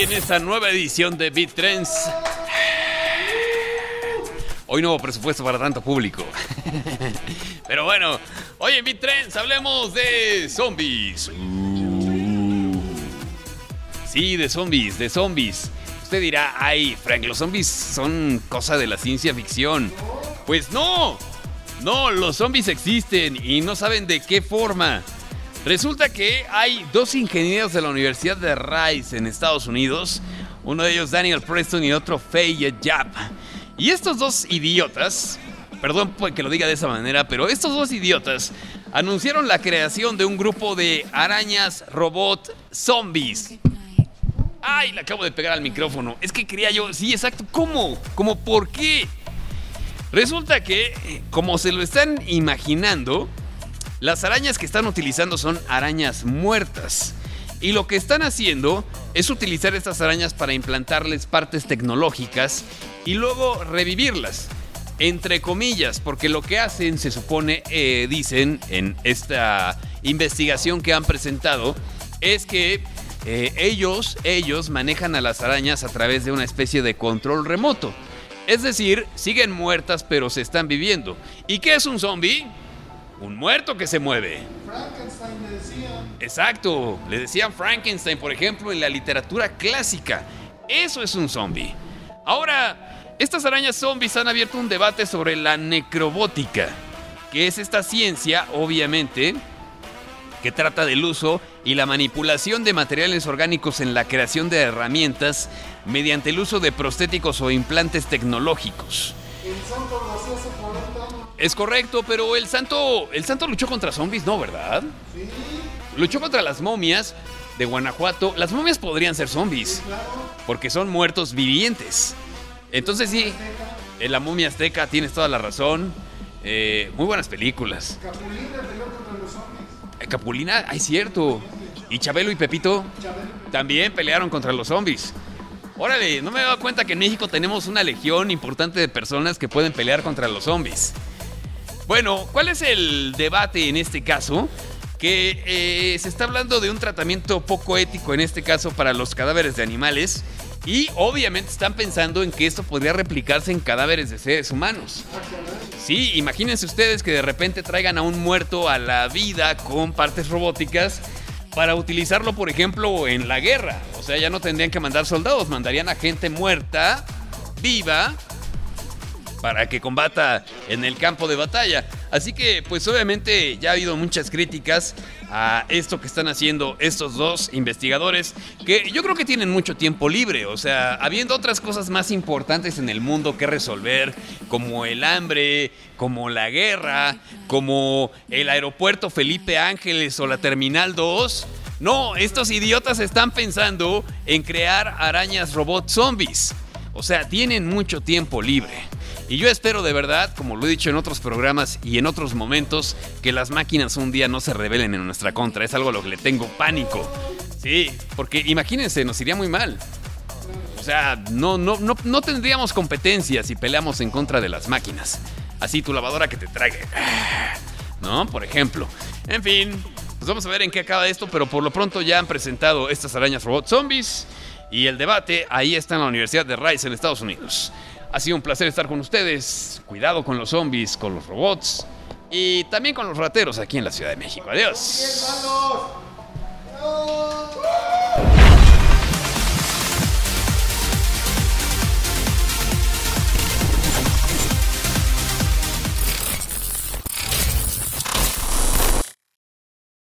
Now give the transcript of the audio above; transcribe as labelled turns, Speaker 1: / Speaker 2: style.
Speaker 1: esta nueva edición de Beat Trends. Hoy hubo presupuesto para tanto público. Pero bueno, hoy en Beat Trends hablemos de zombies. Sí, de zombies, de zombies. Usted dirá, ay, Frank, los zombies son cosa de la ciencia ficción. Pues no, no, los zombies existen y no saben de qué forma. Resulta que hay dos ingenieros de la Universidad de Rice en Estados Unidos, uno de ellos Daniel Preston y otro Faye Yap. Y estos dos idiotas, perdón que lo diga de esa manera, pero estos dos idiotas anunciaron la creación de un grupo de arañas robot zombies. Ay, le acabo de pegar al micrófono. Es que quería yo, sí, exacto, ¿cómo? ¿Cómo por qué? Resulta que, como se lo están imaginando, las arañas que están utilizando son arañas muertas. Y lo que están haciendo es utilizar estas arañas para implantarles partes tecnológicas y luego revivirlas. Entre comillas, porque lo que hacen, se supone, eh, dicen en esta investigación que han presentado, es que eh, ellos, ellos manejan a las arañas a través de una especie de control remoto. Es decir, siguen muertas pero se están viviendo. ¿Y qué es un zombie? Un muerto que se mueve. Frankenstein le decían. Exacto, le decían Frankenstein, por ejemplo, en la literatura clásica. Eso es un zombie. Ahora, estas arañas zombies han abierto un debate sobre la necrobótica, que es esta ciencia, obviamente, que trata del uso y la manipulación de materiales orgánicos en la creación de herramientas mediante el uso de prostéticos o implantes tecnológicos. El santo Es correcto, pero el santo, el santo luchó contra zombies, ¿no, verdad? Sí. Luchó contra las momias de Guanajuato. Las momias podrían ser zombies, porque son muertos vivientes. Entonces sí, en la momia azteca tienes toda la razón. Eh, muy buenas películas. Capulina peleó contra los zombies. Eh, Capulina, ay, cierto. Y Chabelo y Pepito también pelearon contra los zombies. Órale, no me he dado cuenta que en México tenemos una legión importante de personas que pueden pelear contra los zombies. Bueno, ¿cuál es el debate en este caso? Que eh, se está hablando de un tratamiento poco ético en este caso para los cadáveres de animales. Y obviamente están pensando en que esto podría replicarse en cadáveres de seres humanos. Sí, imagínense ustedes que de repente traigan a un muerto a la vida con partes robóticas para utilizarlo, por ejemplo, en la guerra. O sea, ya no tendrían que mandar soldados, mandarían a gente muerta, viva, para que combata en el campo de batalla. Así que, pues obviamente ya ha habido muchas críticas a esto que están haciendo estos dos investigadores, que yo creo que tienen mucho tiempo libre, o sea, habiendo otras cosas más importantes en el mundo que resolver, como el hambre, como la guerra, como el aeropuerto Felipe Ángeles o la Terminal 2. No, estos idiotas están pensando en crear arañas robot zombies. O sea, tienen mucho tiempo libre. Y yo espero de verdad, como lo he dicho en otros programas y en otros momentos, que las máquinas un día no se rebelen en nuestra contra. Es algo a lo que le tengo pánico. Sí, porque imagínense, nos iría muy mal. O sea, no, no, no, no tendríamos competencia si peleamos en contra de las máquinas. Así tu lavadora que te trague. ¿No? Por ejemplo. En fin, pues vamos a ver en qué acaba esto, pero por lo pronto ya han presentado estas arañas robot zombies. Y el debate ahí está en la Universidad de Rice en Estados Unidos. Ha sido un placer estar con ustedes. Cuidado con los zombies, con los robots y también con los rateros aquí en la Ciudad de México. Adiós.